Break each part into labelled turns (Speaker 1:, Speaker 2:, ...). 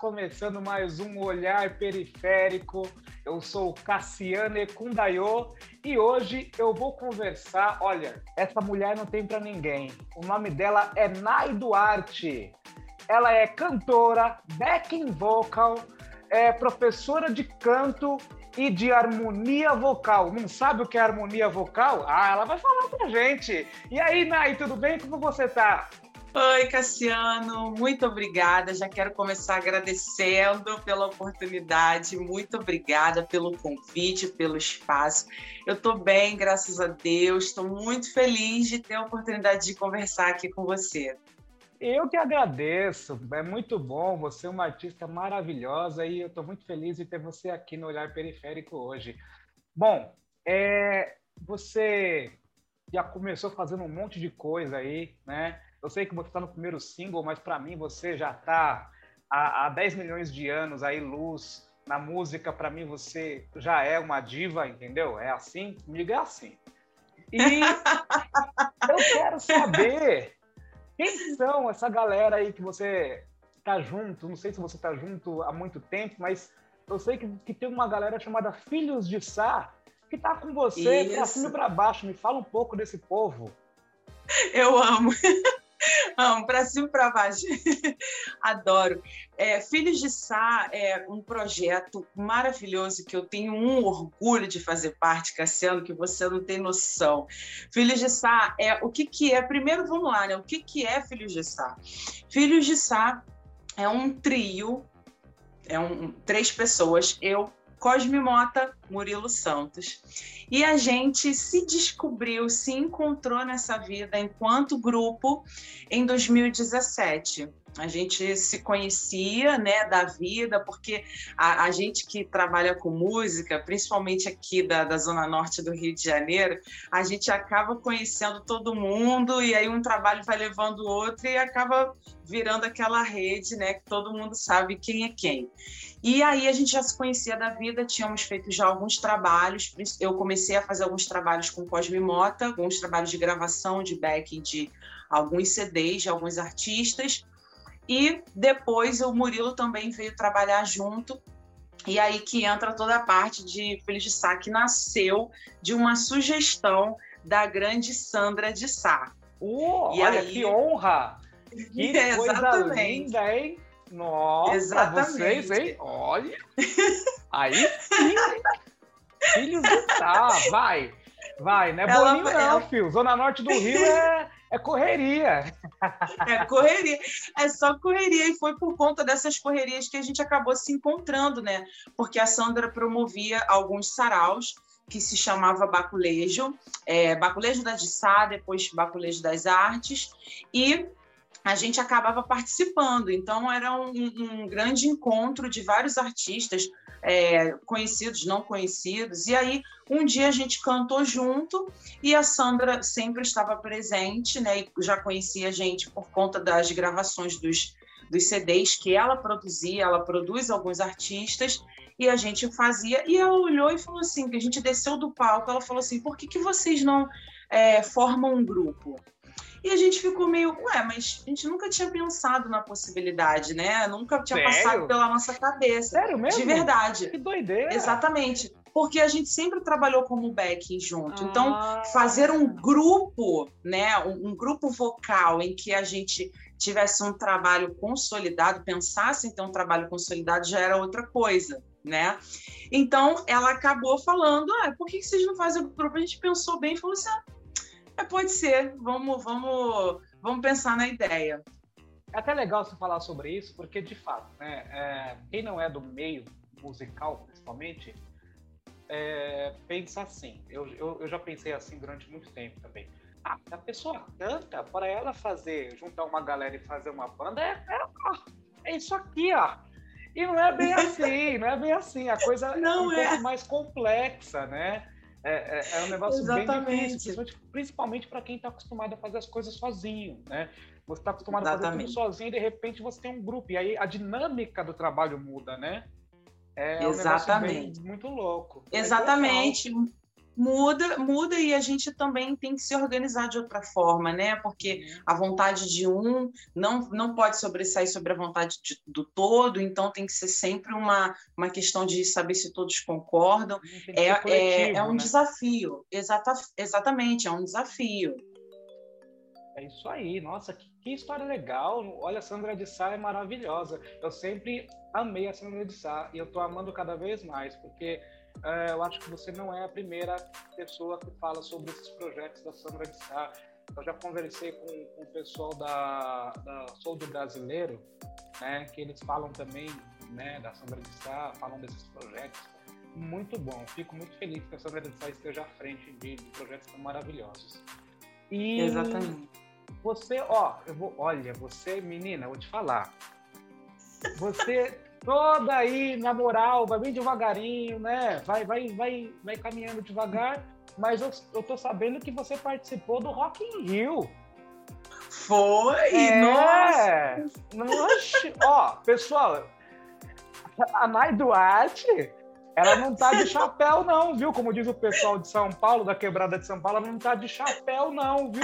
Speaker 1: começando mais um Olhar Periférico. Eu sou Cassiane Kundayo e hoje eu vou conversar. Olha, essa mulher não tem para ninguém. O nome dela é Nai Duarte. Ela é cantora, backing vocal, é professora de canto e de harmonia vocal. Não sabe o que é harmonia vocal? Ah, ela vai falar pra gente. E aí, Nai, tudo bem? Como você tá?
Speaker 2: Oi, Cassiano, muito obrigada. Já quero começar agradecendo pela oportunidade. Muito obrigada pelo convite, pelo espaço. Eu estou bem, graças a Deus. Estou muito feliz de ter a oportunidade de conversar aqui com você.
Speaker 1: Eu que agradeço, é muito bom. Você é uma artista maravilhosa e eu estou muito feliz de ter você aqui no Olhar Periférico hoje. Bom, é, você já começou fazendo um monte de coisa aí, né? Eu sei que você está no primeiro single, mas para mim você já está há, há 10 milhões de anos aí, luz. Na música, para mim, você já é uma diva, entendeu? É assim? Comigo é assim. E eu quero saber quem são essa galera aí que você tá junto. Não sei se você tá junto há muito tempo, mas eu sei que, que tem uma galera chamada Filhos de Sá que tá com você para cima e para baixo. Me fala um pouco desse povo.
Speaker 2: Eu amo. Amo, para cima para baixo. Adoro. É, Filhos de Sá é um projeto maravilhoso que eu tenho um orgulho de fazer parte, Cassiano, que você não tem noção. Filhos de Sá é o que, que é? Primeiro, vamos lá, né? O que, que é Filhos de Sá? Filhos de Sá é um trio, é um, três pessoas, eu, Cosme Mota, Murilo Santos. E a gente se descobriu, se encontrou nessa vida enquanto grupo em 2017 a gente se conhecia, né, da vida, porque a, a, gente que trabalha com música, principalmente aqui da, da zona norte do Rio de Janeiro, a gente acaba conhecendo todo mundo e aí um trabalho vai levando o outro e acaba virando aquela rede, né, que todo mundo sabe quem é quem. E aí a gente já se conhecia da vida, tínhamos feito já alguns trabalhos, eu comecei a fazer alguns trabalhos com Cosme Mota, alguns trabalhos de gravação, de backing de alguns CDs de alguns artistas, e depois o Murilo também veio trabalhar junto. E aí que entra toda a parte de Feliz de Sá, que nasceu de uma sugestão da grande Sandra de Sá.
Speaker 1: Uh, e olha aí... que honra! Que é, coisa exatamente. linda, hein? Nossa, exatamente. vocês, hein? Olha! Aí sim! Filhos de Sá, vai! Vai, não é ela, bolinho não, ela... filho. Zona Norte do Rio é é correria.
Speaker 2: É correria. É só correria. E foi por conta dessas correrias que a gente acabou se encontrando, né? Porque a Sandra promovia alguns saraus que se chamava Baculejo, é, Baculejo da Dissá, depois Baculejo das Artes, e a gente acabava participando. Então, era um, um grande encontro de vários artistas, é, conhecidos, não conhecidos. E aí, um dia a gente cantou junto e a Sandra sempre estava presente, né? E já conhecia a gente por conta das gravações dos, dos CDs que ela produzia. Ela produz alguns artistas e a gente fazia. E ela olhou e falou assim: que a gente desceu do palco. Ela falou assim: por que, que vocês não é, formam um grupo? E a gente ficou meio, ué, mas a gente nunca tinha pensado na possibilidade, né? Nunca tinha Sério? passado pela nossa cabeça.
Speaker 1: Sério mesmo?
Speaker 2: De verdade.
Speaker 1: Que doideira.
Speaker 2: Exatamente. Porque a gente sempre trabalhou como backing junto. Então, ah. Então, fazer um grupo, né? Um, um grupo vocal em que a gente tivesse um trabalho consolidado, pensasse em ter um trabalho consolidado, já era outra coisa, né? Então, ela acabou falando, ah, por que vocês não fazem o grupo? A gente pensou bem e falou assim, ah, é, pode ser, vamos, vamos, vamos pensar na ideia.
Speaker 1: É até legal você falar sobre isso, porque de fato, né, é, quem não é do meio musical, principalmente, é, pensa assim. Eu, eu, eu, já pensei assim durante muito tempo também. Ah, a pessoa canta, para ela fazer, juntar uma galera e fazer uma banda, é, é, é isso aqui, ó. E não é bem assim, não é bem assim. A coisa não é um é. pouco mais complexa, né? É, é, é um negócio Exatamente. bem difícil, principalmente para quem está acostumado a fazer as coisas sozinho, né? Você está acostumado Exatamente. a fazer tudo sozinho e de repente você tem um grupo. E aí a dinâmica do trabalho muda, né?
Speaker 2: É Exatamente.
Speaker 1: Um muito louco.
Speaker 2: Exatamente. Muda, muda e a gente também tem que se organizar de outra forma, né? Porque a vontade de um não, não pode sobressair sobre a vontade de, do todo, então tem que ser sempre uma, uma questão de saber se todos concordam. É, é, é um né? desafio, exata, exatamente, é um desafio.
Speaker 1: É isso aí, nossa, que, que, história legal. Olha, a Sandra de Sá é maravilhosa. Eu sempre amei a Sandra de Sá e eu tô amando cada vez mais, porque é, eu acho que você não é a primeira pessoa que fala sobre esses projetos da Sandra de Sá. Eu já conversei com, com o pessoal da, da Sou do Brasileiro, né, que eles falam também né, da Sandra de Sá, falam desses projetos. Muito bom, fico muito feliz que a Sandra de Sá esteja à frente de, de projetos tão maravilhosos.
Speaker 2: E Exatamente.
Speaker 1: Você, ó, eu vou, olha, você, menina, eu vou te falar. Você toda aí, na moral, vai bem devagarinho, né? Vai, vai, vai, vai caminhando devagar. Mas eu, eu tô sabendo que você participou do Rock in Rio.
Speaker 2: Foi? É.
Speaker 1: Nossa! Ó, pessoal, a Nai Duarte, ela não tá de chapéu, não, viu? Como diz o pessoal de São Paulo, da quebrada de São Paulo, ela não tá de chapéu, não, viu?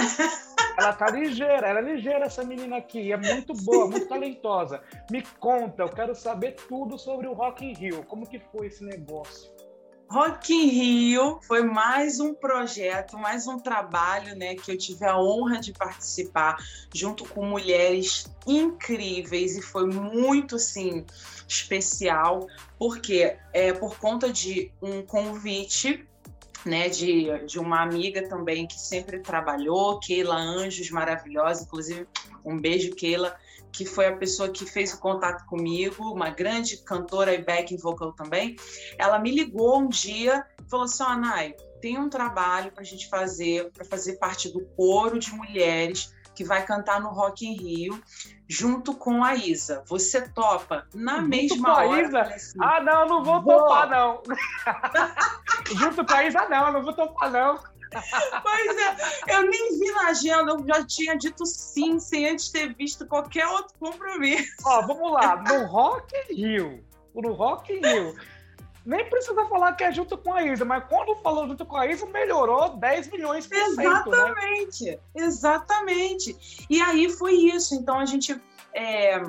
Speaker 1: Ela tá ligeira, ela é ligeira, essa menina aqui. É muito boa, muito talentosa. Me conta, eu quero saber tudo sobre o Rock in Rio. Como que foi esse negócio?
Speaker 2: Rock in Rio foi mais um projeto, mais um trabalho, né, que eu tive a honra de participar junto com mulheres incríveis e foi muito, assim, especial, porque é por conta de um convite né, de, de uma amiga também que sempre trabalhou, Keila Anjos, maravilhosa, inclusive um beijo, Keila, que foi a pessoa que fez o contato comigo, uma grande cantora e backing vocal também. Ela me ligou um dia e falou assim: Nai, tem um trabalho para a gente fazer, para fazer parte do coro de mulheres que vai cantar no Rock in Rio junto com a Isa. Você topa na junto mesma com a hora? Isa?
Speaker 1: Assim, ah, não, não vou, vou. topar, não. junto com a Isa, não, não vou topar, não.
Speaker 2: Pois é, eu nem vi na agenda, eu já tinha dito sim, sem antes ter visto qualquer outro compromisso.
Speaker 1: Ó, vamos lá, no Rock in Rio, no Rock in Rio, nem precisa falar que é junto com a Isa, mas quando falou junto com a Isa, melhorou 10 milhões por
Speaker 2: cento. Né? Exatamente, né? exatamente. E aí foi isso. Então a gente é,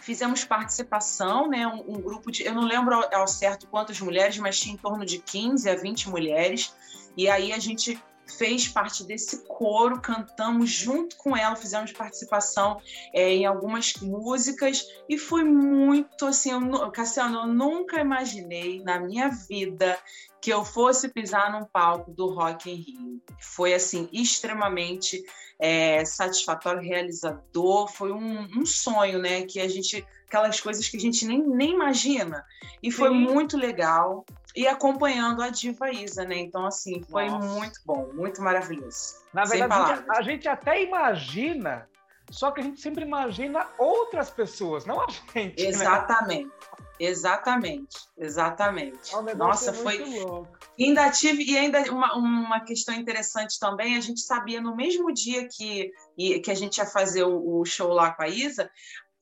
Speaker 2: fizemos participação, né? Um, um, grupo de. Eu não lembro ao, ao certo quantas mulheres, mas tinha em torno de 15 a 20 mulheres. E aí a gente fez parte desse coro, cantamos junto com ela, fizemos participação é, em algumas músicas e foi muito assim, eu, Cassiano, eu nunca imaginei na minha vida que eu fosse pisar num palco do Rock in Rio. Foi assim extremamente é, satisfatório, realizador, foi um, um, sonho, né? Que a gente, aquelas coisas que a gente nem, nem imagina. E foi Sim. muito legal e acompanhando a diva Isa, né? Então, assim, foi Nossa. muito bom, muito maravilhoso.
Speaker 1: Na verdade, a gente, a gente, até imagina, só que a gente sempre imagina outras pessoas, não a gente.
Speaker 2: Exatamente. Né? Exatamente, exatamente. É Nossa, foi. Louco. Ainda tive, e ainda uma, uma questão interessante também, a gente sabia no mesmo dia que, que a gente ia fazer o, o show lá com a Isa,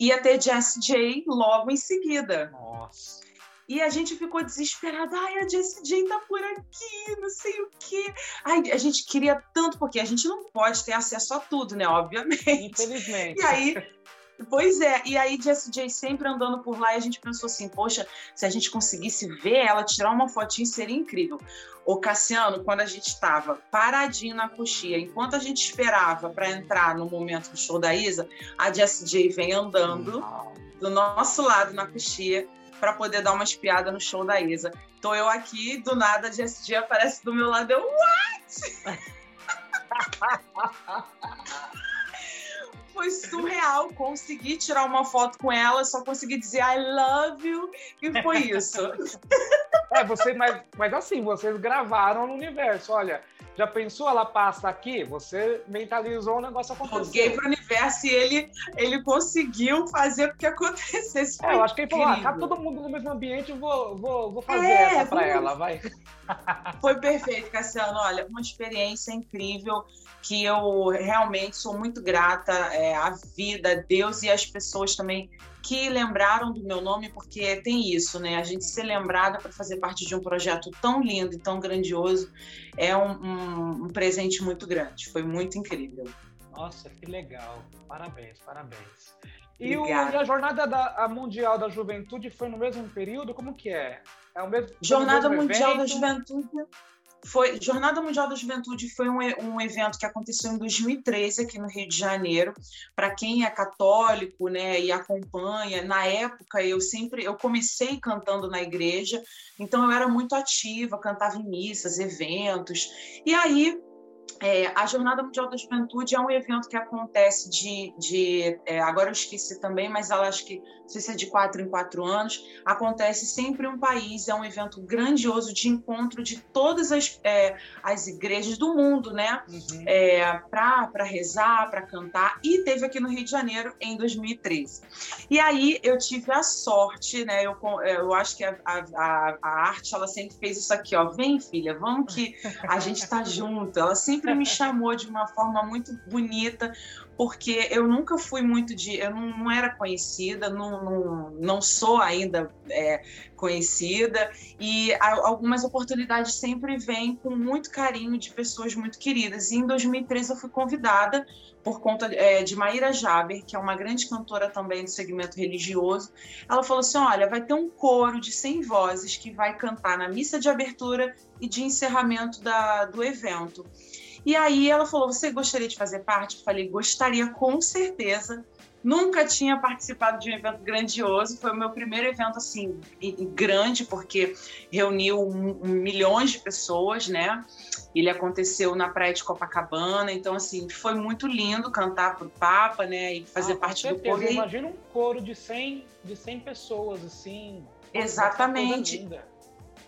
Speaker 2: ia ter Jess J logo em seguida.
Speaker 1: Nossa.
Speaker 2: E a gente ficou desesperada. Ai, a Jessie J tá por aqui, não sei o quê. Ai, a gente queria tanto, porque a gente não pode ter acesso a tudo, né? Obviamente.
Speaker 1: Infelizmente.
Speaker 2: E aí. Pois é, e aí Jessie J sempre andando por lá e a gente pensou assim, poxa, se a gente conseguisse ver ela, tirar uma fotinha, seria incrível. O Cassiano, quando a gente estava paradinho na coxia, enquanto a gente esperava para entrar no momento do show da Isa, a Jessie J vem andando do nosso lado na coxia para poder dar uma espiada no show da Isa. Tô eu aqui, do nada, a Jessie aparece do meu lado, eu, what? Foi surreal, consegui tirar uma foto com ela, só consegui dizer I love you, e foi isso.
Speaker 1: É, você, mas, mas assim, vocês gravaram no universo, olha, já pensou? Ela passa aqui, você mentalizou o negócio acontecer.
Speaker 2: Joguei pro universo e ele, ele conseguiu fazer com que acontecesse.
Speaker 1: É, eu acho que ele falou: ah, tá todo mundo no mesmo ambiente, vou, vou, vou fazer é, essa pra ela, vai.
Speaker 2: Foi perfeito, Cassiano. Olha, uma experiência incrível que eu realmente sou muito grata é, à vida, a Deus e às pessoas também que lembraram do meu nome, porque tem isso, né? A gente ser lembrada para fazer parte de um projeto tão lindo e tão grandioso é um, um, um presente muito grande. Foi muito incrível.
Speaker 1: Nossa, que legal. Parabéns, parabéns. E, o, e a Jornada da, Mundial da Juventude foi no mesmo período? Como que é? É o mesmo
Speaker 2: Jornada mesmo Mundial evento? da Juventude foi Jornada Mundial da Juventude foi um, um evento que aconteceu em 2013 aqui no Rio de Janeiro. Para quem é católico, né, e acompanha, na época eu sempre eu comecei cantando na igreja, então eu era muito ativa, cantava em missas, eventos. E aí é, a Jornada Mundial da Juventude é um evento que acontece de. de é, agora eu esqueci também, mas ela acho que, não sei se é de quatro em quatro anos, acontece sempre em um país, é um evento grandioso de encontro de todas as, é, as igrejas do mundo, né? Uhum. É, para rezar, para cantar, e teve aqui no Rio de Janeiro em 2013. E aí eu tive a sorte, né? Eu, eu acho que a, a, a arte ela sempre fez isso aqui, ó. Vem, filha, vamos que a gente está junto. Ela sempre sempre me chamou de uma forma muito bonita, porque eu nunca fui muito de. Eu não, não era conhecida, não, não, não sou ainda é, conhecida, e algumas oportunidades sempre vêm com muito carinho de pessoas muito queridas. E em 2013 eu fui convidada por conta é, de Maíra Jaber, que é uma grande cantora também do segmento religioso. Ela falou assim: olha, vai ter um coro de 100 vozes que vai cantar na missa de abertura e de encerramento da, do evento. E aí ela falou: Você gostaria de fazer parte? Eu falei: Gostaria, com certeza. Nunca tinha participado de um evento grandioso. Foi o meu primeiro evento assim grande, porque reuniu milhões de pessoas, né? Ele aconteceu na praia de Copacabana, então assim foi muito lindo cantar para o Papa, né? E fazer ah, parte do coro.
Speaker 1: Imagina um coro de 100, de 100 pessoas assim.
Speaker 2: Exatamente.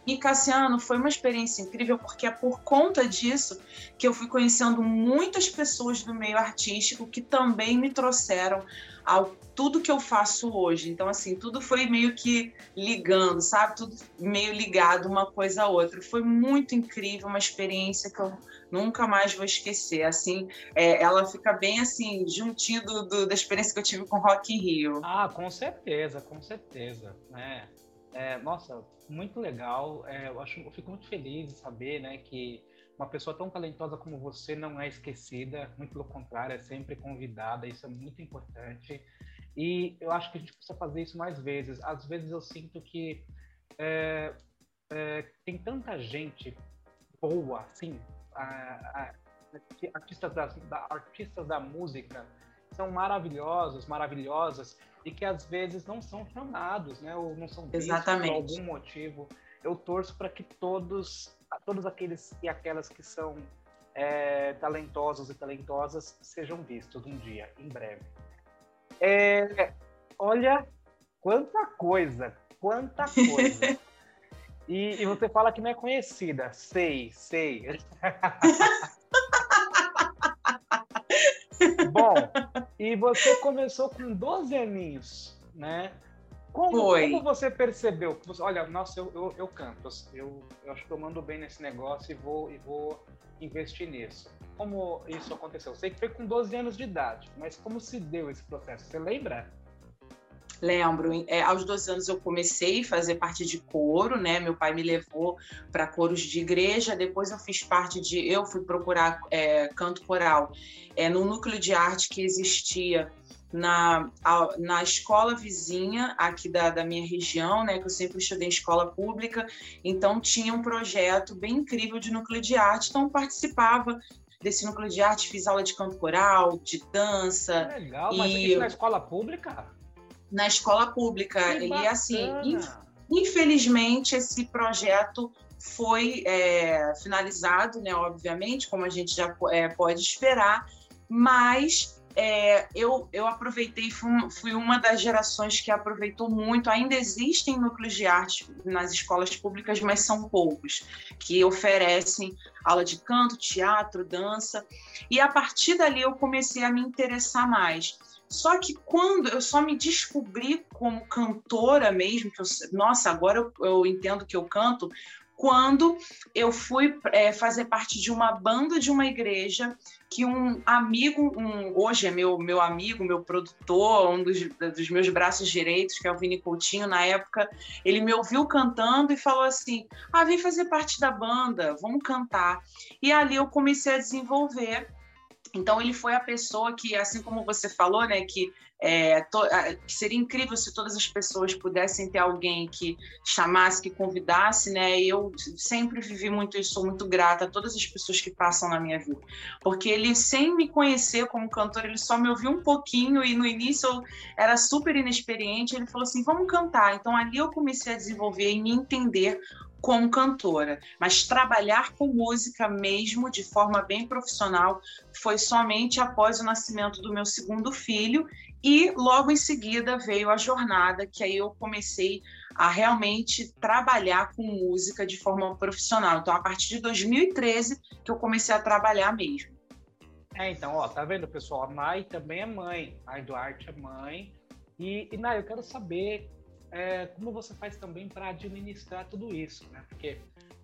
Speaker 2: E Cassiano foi uma experiência incrível porque é por conta disso que eu fui conhecendo muitas pessoas do meio artístico que também me trouxeram ao tudo que eu faço hoje. Então, assim, tudo foi meio que ligando, sabe? Tudo meio ligado uma coisa a outra. Foi muito incrível, uma experiência que eu nunca mais vou esquecer. Assim, é, ela fica bem assim, juntinho do, do, da experiência que eu tive com Rock in Rio.
Speaker 1: Ah, com certeza, com certeza. Né? É, nossa, muito legal. É, eu, acho, eu fico muito feliz de saber né, que uma pessoa tão talentosa como você não é esquecida, muito pelo contrário, é sempre convidada, isso é muito importante. E eu acho que a gente precisa fazer isso mais vezes. Às vezes eu sinto que é, é, tem tanta gente boa, assim, a, a, artistas, da, artistas da música são maravilhosos, maravilhosas, e que às vezes não são chamados, né? Ou não são vistos por algum motivo. Eu torço para que todos, todos aqueles e aquelas que são é, talentosos e talentosas sejam vistos um dia, em breve. É, olha, quanta coisa, quanta coisa. e, e você fala que não é conhecida. Sei, sei. Bom, e você começou com 12 aninhos, né? Como, como você percebeu? Olha, nossa, eu, eu, eu canto, eu, eu, acho que eu mando bem nesse negócio e vou, e vou investir nisso. Como isso aconteceu? Eu sei que foi com 12 anos de idade, mas como se deu esse processo? Você lembra?
Speaker 2: Lembro, é, aos 12 anos eu comecei a fazer parte de coro, né? Meu pai me levou para coros de igreja, depois eu fiz parte de. Eu fui procurar é, canto coral é, no núcleo de arte que existia na, na escola vizinha aqui da, da minha região, né? Que eu sempre estudei em escola pública, então tinha um projeto bem incrível de núcleo de arte, então participava desse núcleo de arte, fiz aula de canto coral, de dança.
Speaker 1: Legal, mas e... isso na escola pública?
Speaker 2: Na escola pública. e assim, infelizmente, esse projeto foi é, finalizado, né? Obviamente, como a gente já é, pode esperar, mas é, eu, eu aproveitei, fui, fui, uma das gerações que aproveitou muito. Ainda existem núcleos de arte nas escolas públicas, mas são poucos, que oferecem aula de canto, teatro, dança. E a partir dali eu comecei a me interessar mais. Só que quando eu só me descobri como cantora mesmo, que eu, nossa, agora eu, eu entendo que eu canto, quando eu fui é, fazer parte de uma banda de uma igreja que um amigo, um, hoje é meu, meu amigo, meu produtor, um dos, dos meus braços direitos, que é o Vini Coutinho, na época, ele me ouviu cantando e falou assim: Ah, vem fazer parte da banda, vamos cantar. E ali eu comecei a desenvolver. Então, ele foi a pessoa que, assim como você falou, né, que é, to, seria incrível se todas as pessoas pudessem ter alguém que chamasse, que convidasse, né? Eu sempre vivi muito isso, sou muito grata a todas as pessoas que passam na minha vida, porque ele sem me conhecer como cantor, ele só me ouviu um pouquinho e no início eu era super inexperiente. Ele falou assim, vamos cantar. Então ali eu comecei a desenvolver e me entender como cantora, mas trabalhar com música mesmo de forma bem profissional foi somente após o nascimento do meu segundo filho e logo em seguida veio a jornada, que aí eu comecei a realmente trabalhar com música de forma profissional. Então, a partir de 2013 que eu comecei a trabalhar mesmo.
Speaker 1: É, então, ó, tá vendo, pessoal? A Mai também é mãe. A Duarte é mãe. E, e eu quero saber é, como você faz também para administrar tudo isso, né? Porque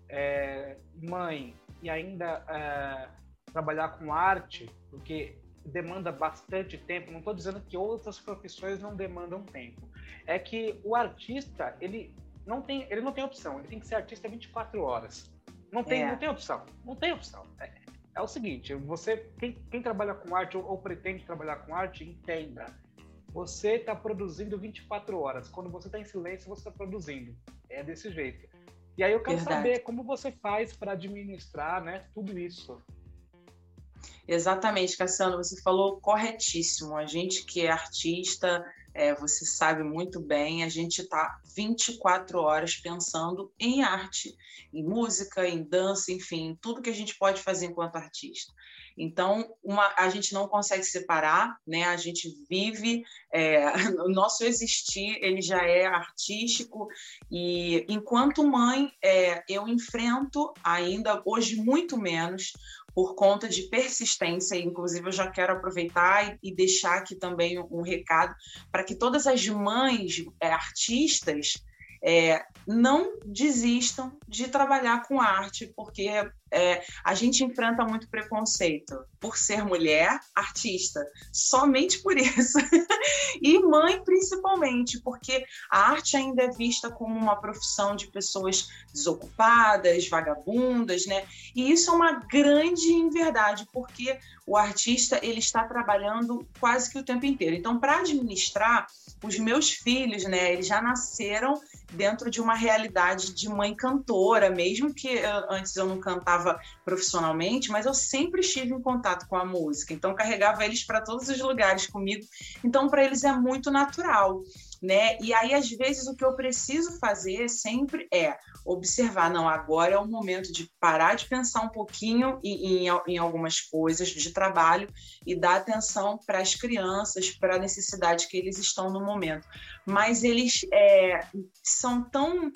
Speaker 1: é, mãe e ainda é, trabalhar com arte, porque demanda bastante tempo. Não estou dizendo que outras profissões não demandam tempo. É que o artista ele não tem ele não tem opção. Ele tem que ser artista 24 horas. Não tem é. não tem opção. Não tem opção. É, é o seguinte, você quem, quem trabalha com arte ou, ou pretende trabalhar com arte entenda você está produzindo 24 horas. Quando você está em silêncio, você está produzindo. É desse jeito. E aí eu quero Verdade. saber como você faz para administrar né, tudo isso.
Speaker 2: Exatamente, Cassiano, você falou corretíssimo. A gente que é artista, é, você sabe muito bem, a gente está 24 horas pensando em arte, em música, em dança, enfim, tudo que a gente pode fazer enquanto artista. Então, uma, a gente não consegue separar, né? A gente vive, é, o nosso existir, ele já é artístico e, enquanto mãe, é, eu enfrento ainda hoje muito menos por conta de persistência. Inclusive, eu já quero aproveitar e, deixar aqui também um, recado para que todas as mães é, artistas é, não desistam de trabalhar com arte, porque é, a gente enfrenta muito preconceito por ser mulher, artista, somente por isso. e mãe, principalmente, porque a arte ainda é vista como uma profissão de pessoas desocupadas, vagabundas, né? E isso é uma grande inverdade, porque o artista ele está trabalhando quase que o tempo inteiro. Então, para administrar, os meus filhos, né, eles já nasceram dentro de uma realidade de mãe cantora, mesmo que eu, antes eu não cantava profissionalmente, mas eu sempre estive em contato com a música, então carregava eles para todos os lugares comigo. Então, para eles é muito natural né? E aí, às vezes, o que eu preciso fazer sempre é observar, não, agora é o momento de parar de pensar um pouquinho em, em, em algumas coisas de trabalho e dar atenção para as crianças, para a necessidade que eles estão no momento. Mas eles é, são tão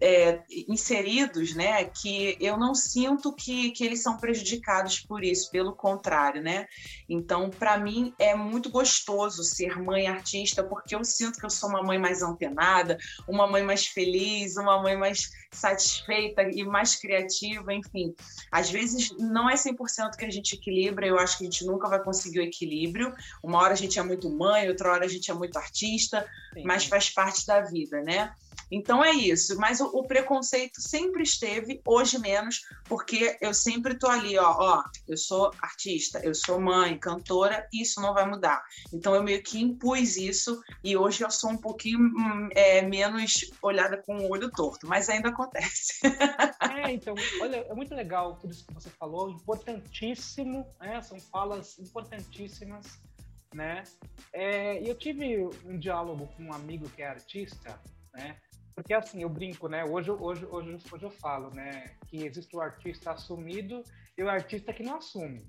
Speaker 2: é, inseridos, né, que eu não sinto que, que eles são prejudicados por isso, pelo contrário, né? Então, para mim, é muito gostoso ser mãe artista, porque eu sinto que eu sou uma mãe mais antenada, uma mãe mais feliz, uma mãe mais satisfeita e mais criativa, enfim. Às vezes não é 100% que a gente equilibra, eu acho que a gente nunca vai conseguir o equilíbrio. Uma hora a gente é muito mãe, outra hora a gente é muito artista, Sim. mas faz parte da vida, né? Então é isso, mas o, o, preconceito sempre esteve, hoje menos, porque eu sempre tô ali, ó, ó, eu sou artista, eu sou mãe, cantora, isso não vai mudar. Então eu meio que impus isso e hoje eu sou um pouquinho hum, é, menos olhada com o olho torto, mas ainda acontece.
Speaker 1: É, então, olha, é muito legal tudo isso que você falou, importantíssimo, né? São falas importantíssimas, né? É, eu tive um diálogo com um amigo que é artista, né? Porque assim, eu brinco, né? Hoje, hoje, hoje, hoje eu falo, né? Que existe o artista assumido e o artista que não assume.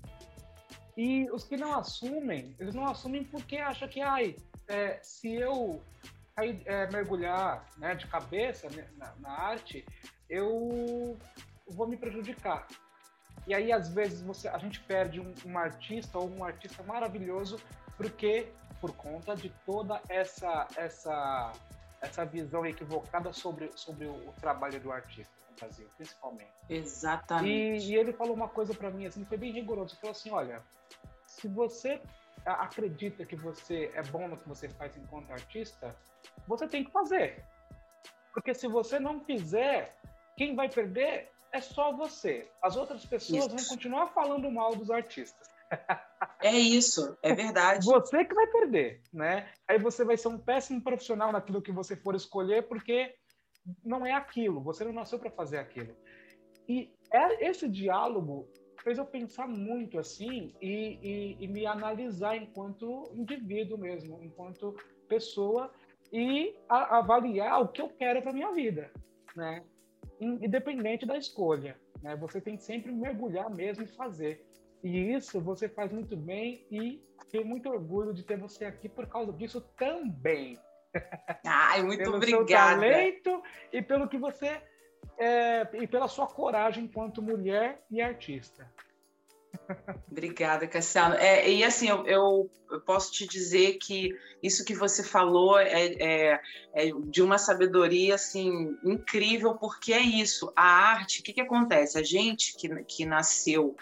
Speaker 1: E os que não assumem, eles não assumem porque acham que, ai, é, se eu aí, é, mergulhar né, de cabeça né, na, na, arte, eu vou me prejudicar. E aí, às vezes, você, a gente perde um, um artista ou um artista maravilhoso porque por conta de toda essa essa essa visão equivocada sobre, sobre o, o trabalho do artista. no Brasil, principalmente.
Speaker 2: Exatamente.
Speaker 1: E, e ele falou uma coisa para mim assim, foi bem rigoroso. Ele falou assim, olha, se você acredita que você é bom no que você faz enquanto artista, você tem que fazer. Porque se você não fizer, quem vai perder é só você. As outras pessoas isso. vão continuar falando mal dos artistas.
Speaker 2: É isso, é verdade.
Speaker 1: Você que vai perder, né? Aí você vai ser um péssimo profissional naquilo que você for escolher, porque não é aquilo, você não nasceu para fazer aquilo. E é, esse diálogo fez eu pensar muito assim e, e, e me analisar enquanto indivíduo mesmo, enquanto pessoa e a, avaliar o que eu quero para minha vida, né? Independente da escolha, né? Você tem que sempre mergulhar mesmo e fazer. E isso você faz muito bem e tenho muito orgulho de ter você aqui por causa disso também.
Speaker 2: Ai, muito
Speaker 1: pelo
Speaker 2: obrigada.
Speaker 1: Seu talento e pelo que você é, e pela sua coragem enquanto mulher e artista.
Speaker 2: Obrigada, Cassiano. É, e assim, eu, eu, eu, posso te dizer que isso que você falou é, é, é, de uma sabedoria assim incrível, porque é isso. A arte, o que, que acontece? A gente que, que nasceu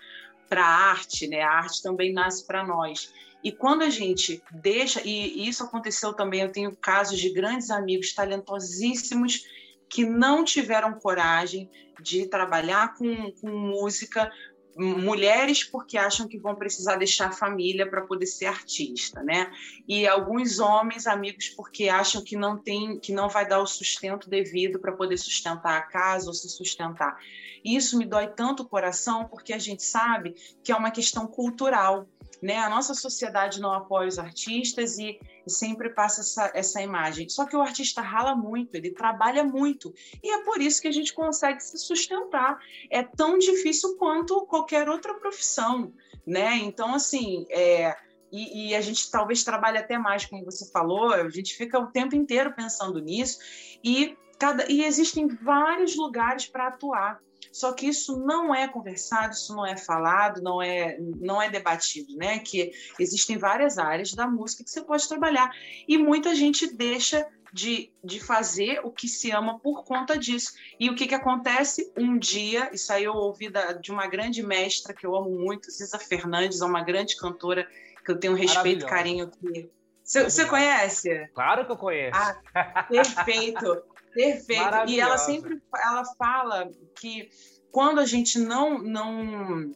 Speaker 2: para a arte, né? A arte também nasce para nós. E quando a gente deixa, e isso aconteceu também, eu tenho casos de grandes amigos talentosíssimos que não tiveram coragem de trabalhar com, com música mulheres porque acham que vão precisar deixar a família para poder ser artista, né? E alguns homens amigos porque acham que não tem, que não vai dar o sustento devido para poder sustentar a casa ou se sustentar. Isso me dói tanto o coração porque a gente sabe que é uma questão cultural. Né? A nossa sociedade não apoia os artistas e, e sempre passa essa, essa imagem. Só que o artista rala muito, ele trabalha muito. E é por isso que a gente consegue se sustentar. É tão difícil quanto qualquer outra profissão. Né? Então, assim, é, e, e, a gente talvez trabalhe até mais, como você falou, a gente fica o tempo inteiro pensando nisso, e, cada, e existem vários lugares para atuar. Só que isso não é conversado, isso não é falado, não é, não é debatido, né? Que existem várias áreas da música que você pode trabalhar. E muita gente deixa de, de fazer o que se ama por conta disso. E o que, que acontece? Um dia, isso aí eu ouvi da, de uma grande mestra que eu amo muito, Cisa Fernandes, é uma grande cantora que eu tenho um respeito e carinho. Que... Você, você conhece?
Speaker 1: Claro que eu conheço.
Speaker 2: Ah, perfeito. Perfeito. E ela sempre ela fala que quando a gente não não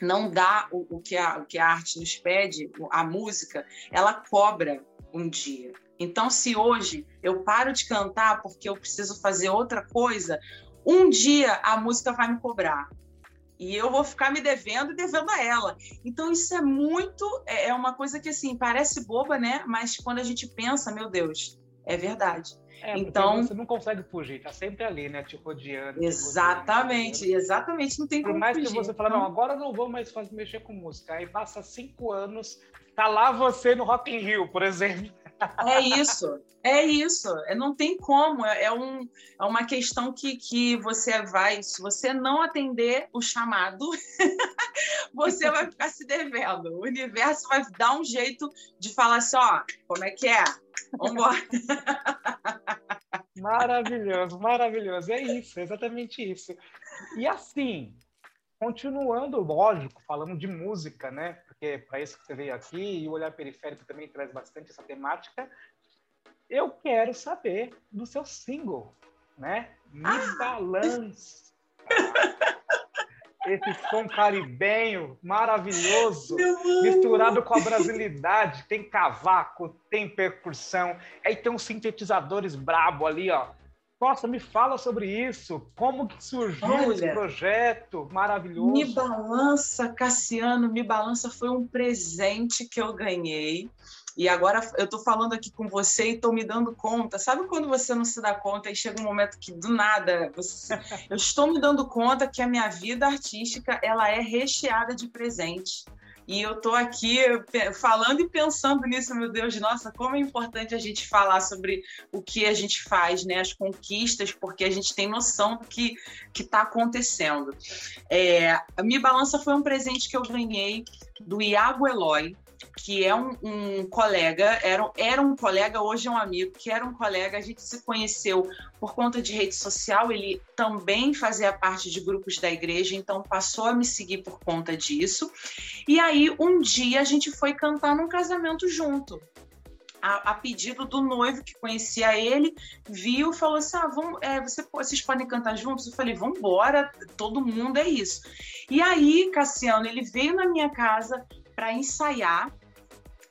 Speaker 2: não dá o, o, que a, o que a arte nos pede, a música, ela cobra um dia. Então, se hoje eu paro de cantar porque eu preciso fazer outra coisa, um dia a música vai me cobrar. E eu vou ficar me devendo e devendo a ela. Então, isso é muito. É, é uma coisa que, assim, parece boba, né? Mas quando a gente pensa, meu Deus, é verdade.
Speaker 1: É, então você não consegue fugir, tá sempre ali, né? Te rodeando.
Speaker 2: Exatamente, te rodeando. exatamente, não tem
Speaker 1: Por
Speaker 2: como
Speaker 1: mais
Speaker 2: fugir.
Speaker 1: que você fale, não, agora não vou mais fazer, mexer com música. Aí passa cinco anos, tá lá você no Rock in Rio, por exemplo.
Speaker 2: É isso, é isso. É, não tem como. É, é, um, é uma questão que, que você vai, se você não atender o chamado, você vai ficar se devendo. O universo vai dar um jeito de falar assim: ó, como é que é? Vamos embora.
Speaker 1: Maravilhoso, maravilhoso. É isso, é exatamente isso. E assim, continuando, lógico, falando de música, né? Porque para isso que você veio aqui e o olhar periférico também traz bastante essa temática. Eu quero saber do seu single, né? Me ah! Balança esse som caribenho maravilhoso, misturado com a brasilidade. Tem cavaco, tem percussão, aí tem uns sintetizadores brabo ali, ó. Nossa, me fala sobre isso. Como que surgiu Olha, esse projeto maravilhoso?
Speaker 2: Me Balança, Cassiano, Me Balança foi um presente que eu ganhei e agora eu estou falando aqui com você e estou me dando conta. Sabe quando você não se dá conta e chega um momento que do nada você... eu estou me dando conta que a minha vida artística ela é recheada de presentes. E eu estou aqui falando e pensando nisso, meu Deus, nossa, como é importante a gente falar sobre o que a gente faz, né? As conquistas, porque a gente tem noção do que está acontecendo. É, a minha balança foi um presente que eu ganhei do Iago Eloy, que é um, um, colega, era, era um colega, hoje é um amigo, que era um colega, a gente se conheceu por conta de rede social, ele também fazia parte de grupos da igreja, então passou a me seguir por conta disso. E aí, um dia, a gente foi cantar num casamento junto. A, a, pedido do noivo que conhecia ele, viu, falou assim: ah, vamos, é, você, vocês podem cantar juntos? Eu falei: vamos todo mundo é isso. E aí, Cassiano, ele veio na minha casa para ensaiar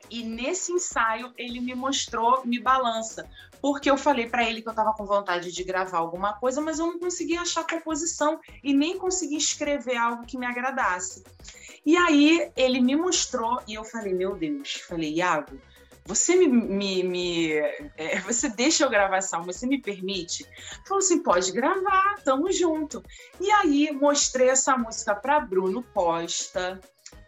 Speaker 2: e nesse ensaio ele me mostrou Me Balança, porque eu falei para ele que eu estava com vontade de gravar alguma coisa, mas eu não conseguia achar composição e nem conseguia escrever algo que me agradasse. E aí ele me mostrou e eu falei, meu Deus, falei, Iago, você me, me, me é, você deixa eu gravar essa você me permite? Falou assim, pode gravar, tamo junto. E aí mostrei essa música para Bruno Costa,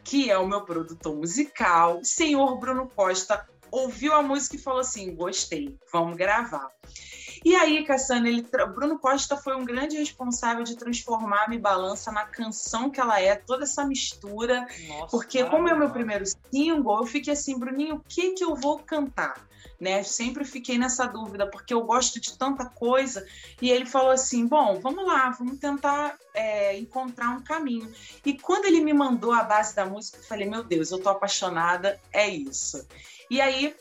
Speaker 2: que é o meu produtor musical. Senhor Bruno Costa ouviu a música e falou assim: gostei, vamos gravar. E aí, Cassandra, ele, Bruno Costa foi um grande responsável de transformar a Me Balança na canção que ela é, toda essa mistura. Nossa, porque, como é o meu primeiro single, eu fiquei assim, Bruninho, o que, que eu vou cantar? Né? Sempre fiquei nessa dúvida, porque eu gosto de tanta coisa. E ele falou assim: bom, vamos lá, vamos tentar é, encontrar um caminho. E quando ele me mandou a base da música, eu falei: meu Deus, eu tô apaixonada, é isso. E aí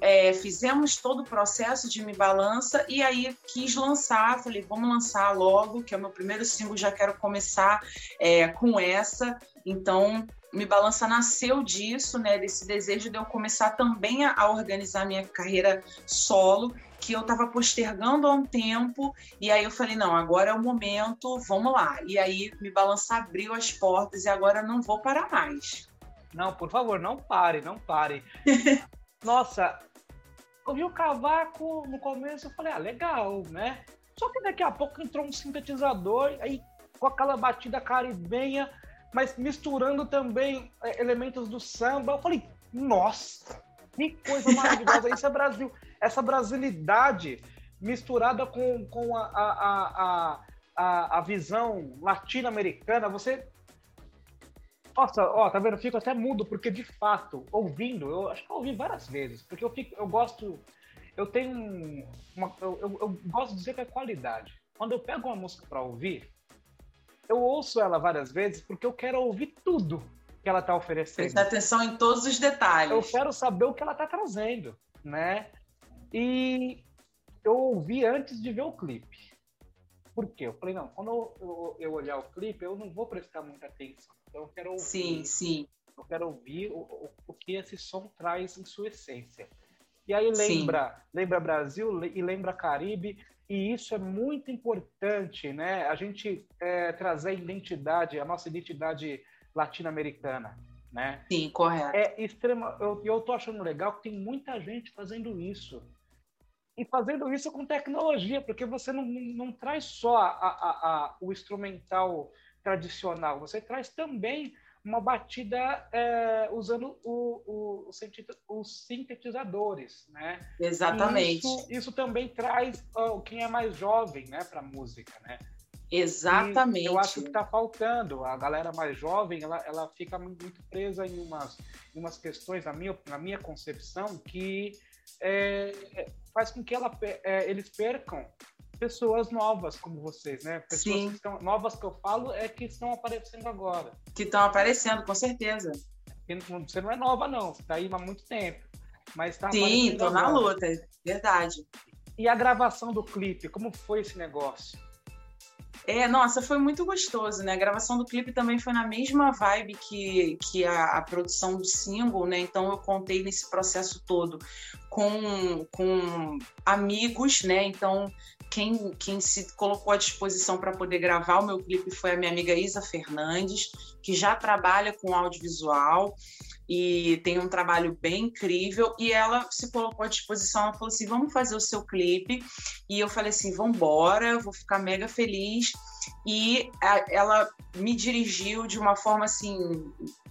Speaker 2: é, fizemos todo o processo de Me Balança e aí quis lançar, falei, vamos lançar logo, que é o meu primeiro single, já quero começar é, com essa. Então, Me Balança nasceu disso, né, desse desejo de eu começar também a, a organizar minha carreira solo, que eu estava postergando há um tempo, e aí eu falei, não, agora é o momento, vamos lá. E aí Me Balança abriu as portas e agora não vou parar mais.
Speaker 1: Não, por favor, não pare, não pare. Nossa, eu vi o cavaco no começo, eu falei, ah, legal, né? Só que daqui a pouco entrou um sintetizador, aí com aquela batida caribenha, mas misturando também é, elementos do samba. Eu falei, nossa, que coisa maravilhosa, isso é Brasil. Essa brasilidade misturada com, com a, a, a, a, visão latino-americana, você nossa, ó, tá vendo? Eu fico até mudo, porque de fato, ouvindo, eu acho que eu ouvi várias vezes, porque eu fico, eu gosto, eu tenho uma, eu, eu, eu gosto de dizer que é qualidade. Quando eu pego uma música para ouvir, eu ouço ela várias vezes porque eu quero ouvir tudo que ela tá oferecendo.
Speaker 2: Presta atenção em todos os detalhes.
Speaker 1: Eu quero saber o que ela tá trazendo, né? E eu ouvi antes de ver o clipe. Por quê? Eu falei, não, quando eu, eu, eu olhar o clipe, eu não vou prestar muita atenção. Então eu quero ouvir,
Speaker 2: sim, sim.
Speaker 1: Eu quero ouvir o, o, o que esse som traz em sua essência. E aí lembra, sim. lembra Brasil e lembra Caribe, e isso é muito importante, né? A gente é, trazer a identidade, a nossa identidade latino-americana, né?
Speaker 2: Sim, correto.
Speaker 1: É extrema. Eu, eu tô achando legal que tem muita gente fazendo isso. E fazendo isso com tecnologia, porque você não, não traz só a, a, a, o instrumental tradicional, você traz também uma batida é, usando o, o, o, os sintetizadores, né?
Speaker 2: Exatamente.
Speaker 1: Isso, isso, também traz uh, quem é mais jovem, né, para música, né?
Speaker 2: Exatamente.
Speaker 1: E eu acho que está faltando. A galera mais jovem, ela, ela fica muito presa em umas, em umas questões, na minha, na minha concepção, que é, faz com que ela, é, eles percam pessoas novas como vocês, né? Pessoas Sim. que estão, novas que eu falo é que estão aparecendo agora.
Speaker 2: Que estão aparecendo, com certeza.
Speaker 1: Você não é nova, não. Você está aí há muito tempo. Mas tá
Speaker 2: Sim, tô agora. na luta, verdade.
Speaker 1: E a gravação do clipe, como foi esse negócio?
Speaker 2: É, nossa, foi muito gostoso, né? A gravação do clipe também foi na mesma vibe que, que a, a, produção do single, né? Então eu contei nesse processo todo com, com amigos, né? Então quem, quem se colocou à disposição para poder gravar o meu clipe foi a minha amiga Isa Fernandes, que já trabalha com audiovisual e tem um trabalho bem incrível. E ela se colocou à disposição, ela falou assim: vamos fazer o seu clipe. E eu falei assim: vamos embora, vou ficar mega feliz. e a, ela me dirigiu de uma forma assim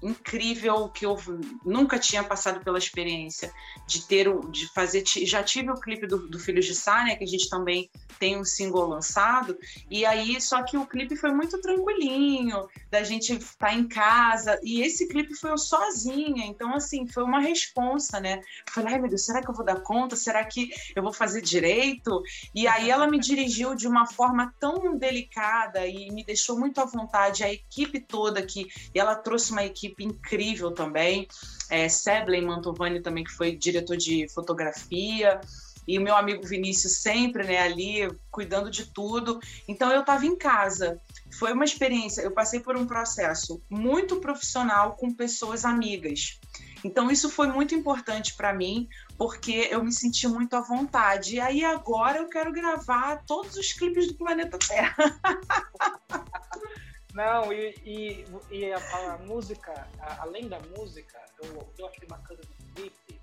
Speaker 2: incrível que eu nunca tinha passado pela experiência de ter o de fazer já tive o clipe do, do Filhos de Sá, né, que a gente também tem um single lançado e aí só que o clipe foi muito tranquilinho da gente estar tá em casa e esse clipe foi eu sozinha então assim foi uma responsa né falei ai meu Deus será que eu vou dar conta? Será que eu vou fazer direito? E aí ela me dirigiu de uma forma tão delicada e me deixou muito à vontade a equipe toda aqui e ela trouxe uma equipe equipe incrível também. É, Seblen Mantovani também, que foi diretor de fotografia. E o meu amigo Vinícius sempre né, ali, cuidando de tudo. Então eu estava em casa. Foi uma experiência. Eu passei por um processo muito profissional com pessoas amigas. Então isso foi muito importante para mim, porque eu me senti muito à vontade. E aí agora eu quero gravar todos os clipes do planeta Terra.
Speaker 1: Não, e, e, e a, a, música, a, além da música, eu, eu achei bacana do clipe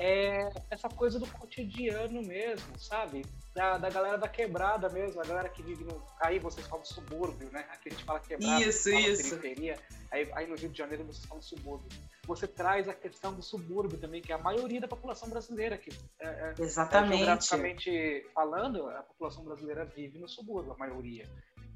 Speaker 1: é essa coisa do cotidiano mesmo, sabe? Da, da galera da quebrada mesmo, a galera que vive no. Aí vocês falam subúrbio, né? Aqui a gente fala quebrada,
Speaker 2: isso,
Speaker 1: fala
Speaker 2: isso.
Speaker 1: periferia. Aí, aí no Rio de Janeiro vocês falam subúrbio. Você traz a questão do subúrbio também, que é a maioria da população brasileira aqui. É, é,
Speaker 2: Exatamente. É,
Speaker 1: geograficamente falando, a população brasileira vive no subúrbio, a maioria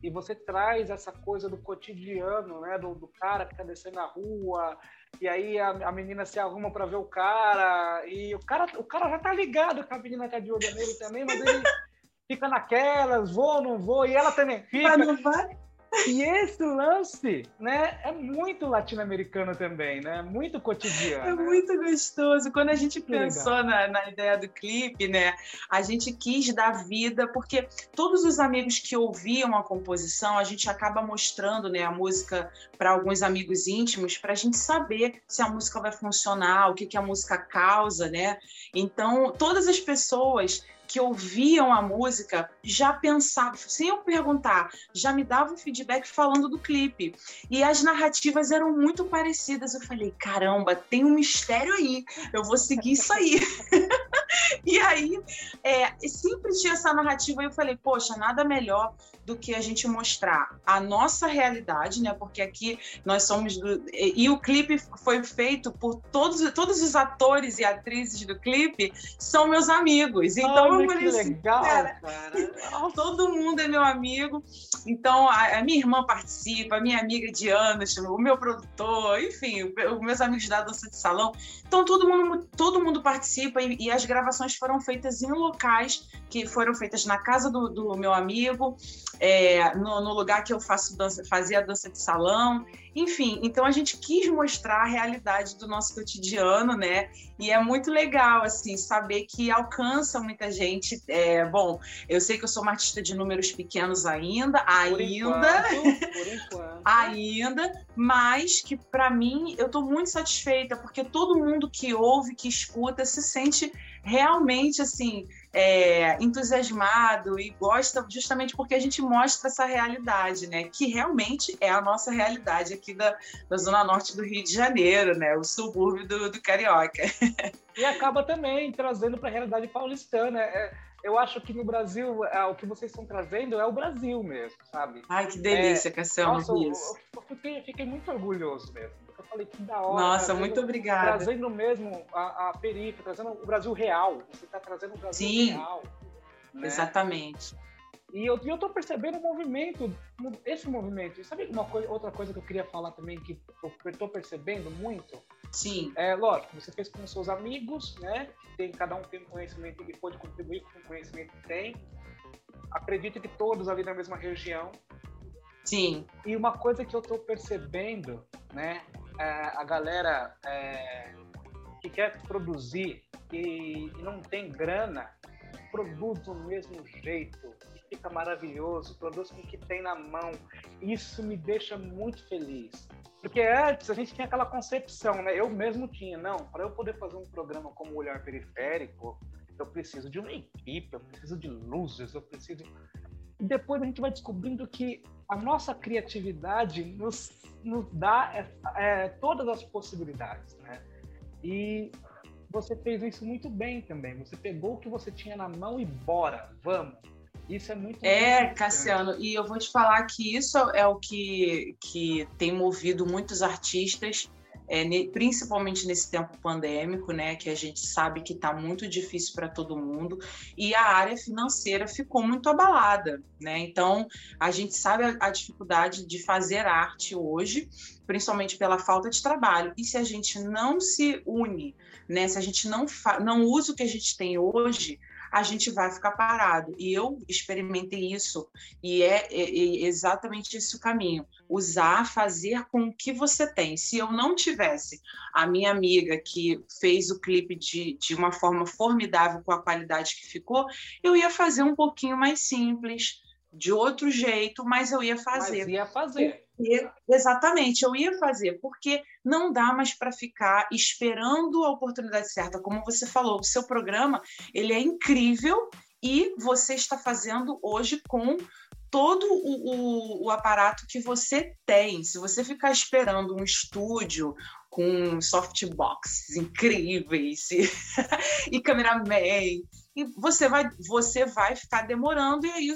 Speaker 1: e você traz essa coisa do cotidiano, né, do, do cara que está descendo na rua, e aí a, a menina se arruma para ver o cara, e o cara, o cara já tá ligado que a menina tá de olho nele também, mas ele fica naquelas, vou, não vou, e ela também fica.
Speaker 2: Mas não vai?
Speaker 1: E esse lance, né, é muito latino-americano também, né? Muito cotidiano.
Speaker 2: É muito gostoso. Quando a gente pensou na, na, ideia do clipe, né, a gente quis dar vida, porque todos os amigos que ouviam a composição, a gente acaba mostrando, né, a música para alguns amigos íntimos, para a gente saber se a música vai funcionar, o que, que a música causa, né? Então, todas as pessoas que ouviam a música já pensavam, sem eu perguntar, já me davam feedback falando do clipe. E as narrativas eram muito parecidas. Eu falei, caramba, tem um mistério aí, eu vou seguir isso aí. e aí, é, sempre tinha essa narrativa e eu falei, poxa, nada melhor do que a gente mostrar a nossa realidade, né? Porque aqui nós somos do... e o clipe foi feito por todos todos os atores e atrizes do clipe são meus amigos. Então
Speaker 1: eu falei assim, legal, cara,
Speaker 2: cara. todo mundo é meu amigo. Então a, a, minha irmã participa, a minha amiga Diana, o meu produtor, enfim, os meus amigos da dança de salão. Então todo mundo todo mundo participa e, e as gravações foram feitas em locais que foram feitas na casa do, do meu amigo é, no, no, lugar que eu faço dança, fazia dança de salão, enfim. Então a gente quis mostrar a realidade do nosso cotidiano, né? E é muito legal assim saber que alcança muita gente. É, bom, eu sei que eu sou uma artista de números pequenos ainda,
Speaker 1: por
Speaker 2: ainda,
Speaker 1: enquanto, por enquanto.
Speaker 2: ainda, mas que para mim eu estou muito satisfeita porque todo mundo que ouve, que escuta, se sente realmente assim é, entusiasmado e gosta justamente porque a gente mostra essa realidade, né? Que realmente é a nossa realidade aqui da, da zona norte do Rio de Janeiro, né? O subúrbio do, do Carioca.
Speaker 1: E acaba também trazendo para a realidade paulistana. É, eu acho que no Brasil, é, o que vocês estão trazendo é o Brasil mesmo, sabe?
Speaker 2: Ai, que delícia, é, Cassiano.
Speaker 1: Nossa, eu, eu, fiquei, fiquei muito orgulhoso mesmo. Falei que da hora.
Speaker 2: Nossa, trazendo, muito obrigada.
Speaker 1: Trazendo mesmo a, a trazendo o Brasil real. Você está trazendo o Brasil
Speaker 2: Sim,
Speaker 1: real.
Speaker 2: Né? Exatamente.
Speaker 1: E eu, tô percebendo o movimento, esse movimento. E sabe uma coisa, outra coisa que eu queria falar também, que eu estou percebendo muito?
Speaker 2: Sim.
Speaker 1: É, lógico, você fez com seus amigos, né? Tem, cada um tem um conhecimento e pode contribuir com o conhecimento que tem. Acredito que todos ali na mesma região.
Speaker 2: Sim.
Speaker 1: E uma coisa que eu estou percebendo, né? É, a galera é, que quer produzir e, e não tem grana, produz do mesmo jeito, fica maravilhoso, produz com o que tem na mão. Isso me deixa muito feliz. Porque antes a gente tinha aquela concepção, né? Eu mesmo tinha, não, para eu poder fazer um programa como Olhar Periférico, eu preciso de uma equipe, eu preciso de luzes, eu preciso. E depois a gente vai descobrindo que a nossa criatividade nos, nos dá é, é, todas as possibilidades, né? E você fez isso muito bem também. Você pegou o que você tinha na mão e bora, vamos. Isso é muito
Speaker 2: É, Cassiano, e eu vou te falar que isso é o que, que tem movido muitos artistas é, principalmente nesse tempo pandêmico, né, que a gente sabe que está muito difícil para todo mundo, e a área financeira ficou muito abalada, né? Então a gente sabe a, a dificuldade de fazer arte hoje, principalmente pela falta de trabalho. E se a gente não se une, né, se a gente não não usa o que a gente tem hoje, a gente vai ficar parado. E eu experimentei isso, e é, é, é exatamente esse o caminho. Usar, fazer com o que você tem. Se eu não tivesse a minha amiga que fez o clipe de, de uma forma formidável com a qualidade que ficou, eu ia fazer um pouquinho mais simples, de outro jeito, mas eu ia fazer. Mas
Speaker 1: ia fazer.
Speaker 2: Exatamente, eu ia fazer, porque não dá mais para ficar esperando a oportunidade certa. Como você falou, o seu programa ele é incrível e você está fazendo hoje com todo o, o, o, aparato que você tem. Se você ficar esperando um estúdio com softboxes incríveis e, e cameraman e você vai você vai ficar demorando e aí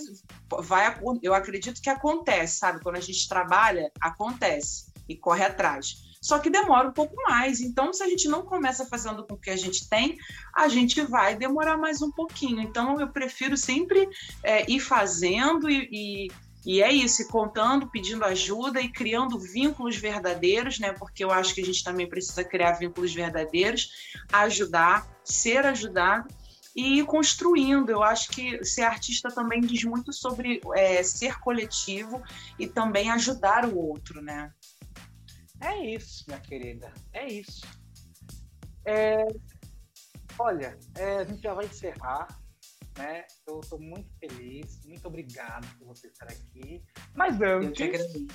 Speaker 2: vai eu acredito que acontece sabe? Quando a gente trabalha acontece e corre atrás. Só que demora um pouco mais. Então se a gente não começa fazendo com o que a gente tem a gente vai demorar mais um pouquinho. Então eu prefiro sempre é, ir fazendo e, e e é isso, contando, pedindo ajuda e criando vínculos verdadeiros, né? Porque eu acho que a gente também precisa criar vínculos verdadeiros, ajudar, ser ajudado e ir construindo. Eu acho que ser artista também diz muito sobre é, ser coletivo e também ajudar o outro, né?
Speaker 1: É isso, minha querida, é isso. É, olha, é, a gente já vai encerrar, né? Eu estou muito feliz, muito obrigado por você estar aqui. Mas antes, eu,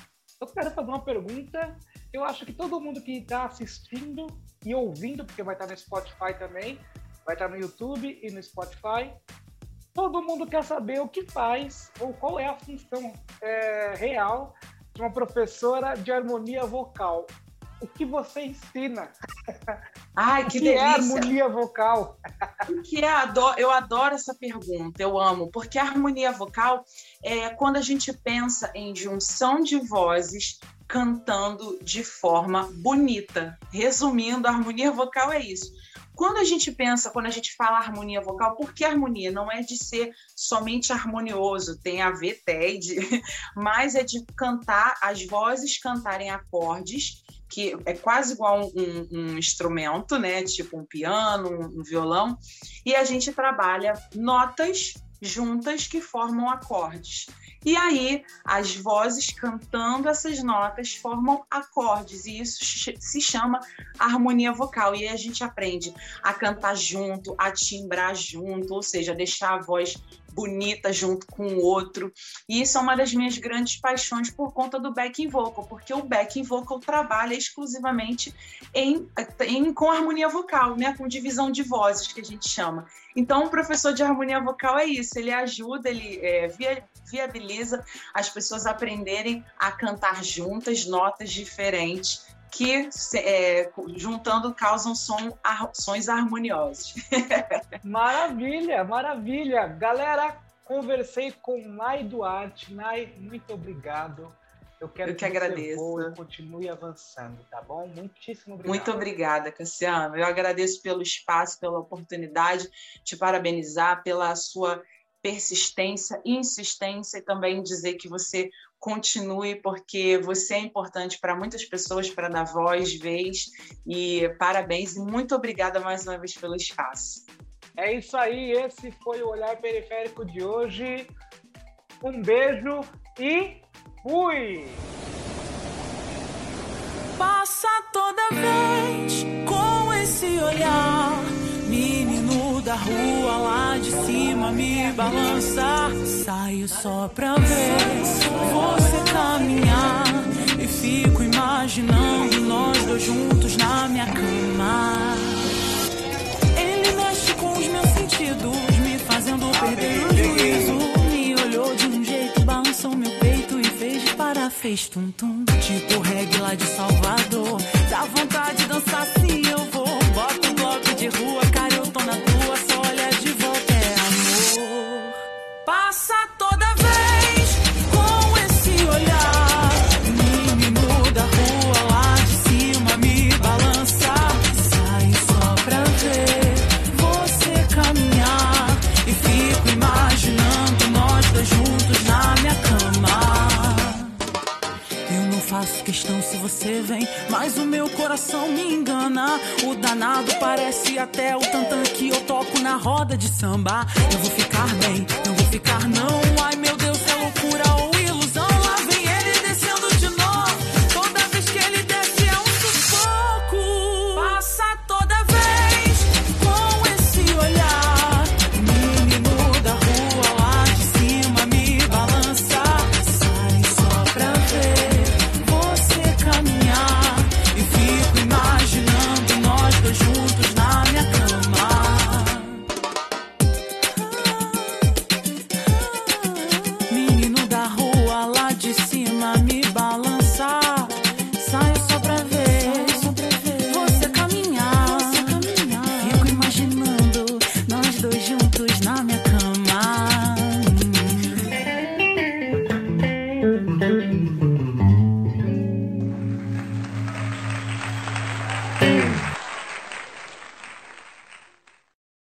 Speaker 1: eu quero fazer uma pergunta. Eu acho que todo mundo que está assistindo e ouvindo, porque vai estar no Spotify também, vai estar no YouTube e no Spotify. Todo mundo quer saber o que faz ou qual é a função é, real de uma professora de harmonia vocal. O que você ensina?
Speaker 2: Ai, que,
Speaker 1: que
Speaker 2: delícia!
Speaker 1: é harmonia vocal?
Speaker 2: O que é? Eu adoro essa pergunta, eu amo, porque a harmonia vocal é quando a gente pensa em junção de vozes cantando de forma bonita. Resumindo, a harmonia vocal é isso quando a gente pensa, quando a gente fala harmonia vocal, por que harmonia? Não é de ser somente harmonioso, tem a ver TED, mas é de cantar, as vozes cantarem acordes, que é quase igual um, um instrumento, né? Tipo um piano, um, um violão, e a gente trabalha notas juntas que formam acordes. E aí, as vozes cantando essas notas formam acordes, e isso se chama harmonia vocal. E aí a gente aprende a cantar junto, a timbrar junto, ou seja, deixar a voz bonita junto com o outro. E isso é uma das minhas grandes paixões por conta do backing vocal, porque o backing vocal trabalha exclusivamente em, em com harmonia vocal, né, com divisão de vozes que a gente chama. Então, o professor de harmonia vocal é isso, ele ajuda, ele é, via, viabiliza as pessoas aprenderem a cantar juntas notas diferentes que é, juntando causam som, sons harmoniosos.
Speaker 1: maravilha, maravilha. Galera, conversei com Nai Duarte. Nai, muito obrigado. Eu quero
Speaker 2: Eu que, que agradeço.
Speaker 1: Voe, continue avançando, tá bom? Muitíssimo obrigado.
Speaker 2: Muito obrigada, Cassiano. Eu agradeço pelo espaço, pela oportunidade, te parabenizar pela sua persistência, insistência e também dizer que você continue, porque você é importante para muitas pessoas, para dar voz, vez, e parabéns e muito obrigada mais uma vez pelo espaço.
Speaker 1: É isso aí, esse foi o Olhar Periférico de hoje. Um beijo e fui!
Speaker 3: Passa toda vez com esse olhar, lá de cima me balança. Saio só pra ver você caminhar e fico imaginando nós dois juntos na minha cama. Ele mexe com os meus sentidos, me fazendo perder o juízo. Me olhou de um jeito, balançou meu peito e fez para fez tum tum. Tipo reggae lá de Salvador. Dá vontade de dançar assim eu vou. Bota um bloco de rua,
Speaker 2: você vem, mas o meu coração me engana. O danado parece até o tantan que eu toco na roda de samba. Eu vou ficar bem, não vou ficar não. Ai,